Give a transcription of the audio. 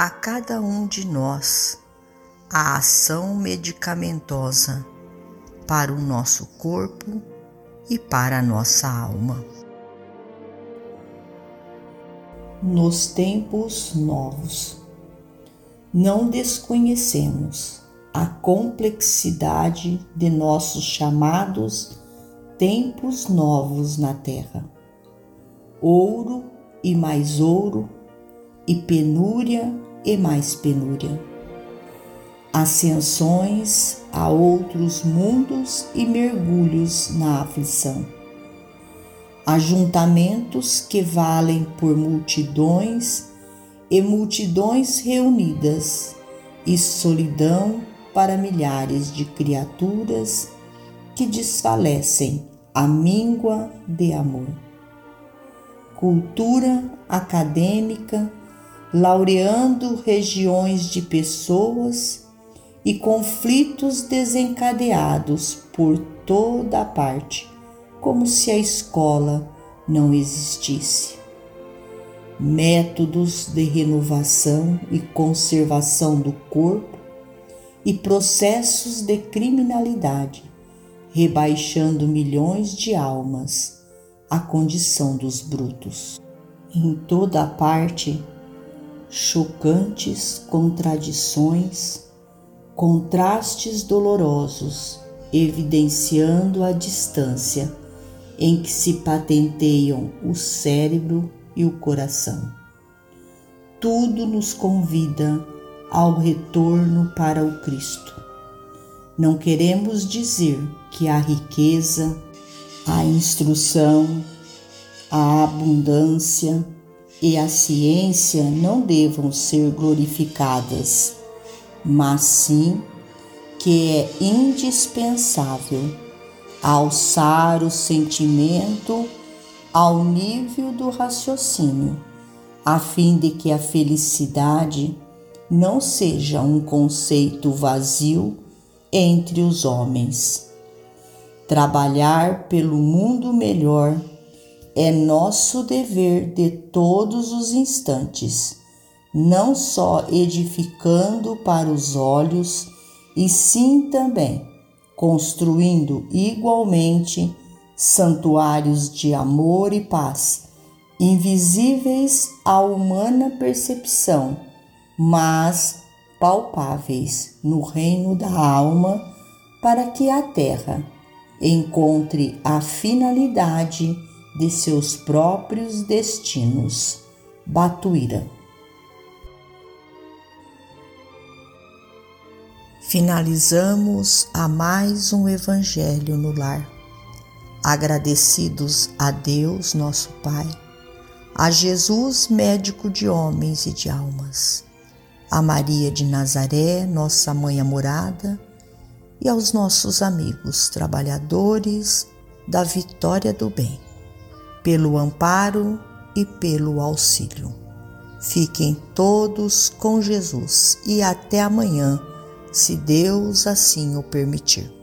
a cada um de nós a ação medicamentosa para o nosso corpo e para a nossa alma. Nos tempos novos, não desconhecemos a complexidade de nossos chamados tempos novos na terra. Ouro e mais ouro, e penúria e mais penúria. Ascensões a outros mundos e mergulhos na aflição. Ajuntamentos que valem por multidões e multidões reunidas, e solidão para milhares de criaturas que desfalecem a míngua de amor. Cultura acadêmica laureando regiões de pessoas e conflitos desencadeados por toda a parte, como se a escola não existisse. Métodos de renovação e conservação do corpo e processos de criminalidade, rebaixando milhões de almas à condição dos brutos. Em toda a parte, chocantes contradições, contrastes dolorosos, evidenciando a distância em que se patenteiam o cérebro e o coração. Tudo nos convida ao retorno para o Cristo. Não queremos dizer que a riqueza, a instrução, a abundância, e a ciência não devam ser glorificadas, mas sim que é indispensável alçar o sentimento ao nível do raciocínio, a fim de que a felicidade não seja um conceito vazio entre os homens. Trabalhar pelo mundo melhor é nosso dever de todos os instantes, não só edificando para os olhos, e sim também construindo igualmente santuários de amor e paz, invisíveis à humana percepção, mas palpáveis no reino da alma, para que a terra encontre a finalidade de seus próprios destinos. Batuíra. Finalizamos a mais um Evangelho no Lar. Agradecidos a Deus, nosso Pai, a Jesus, médico de homens e de almas, a Maria de Nazaré, nossa mãe amorada, e aos nossos amigos trabalhadores da vitória do bem pelo amparo e pelo auxílio. Fiquem todos com Jesus e até amanhã, se Deus assim o permitir.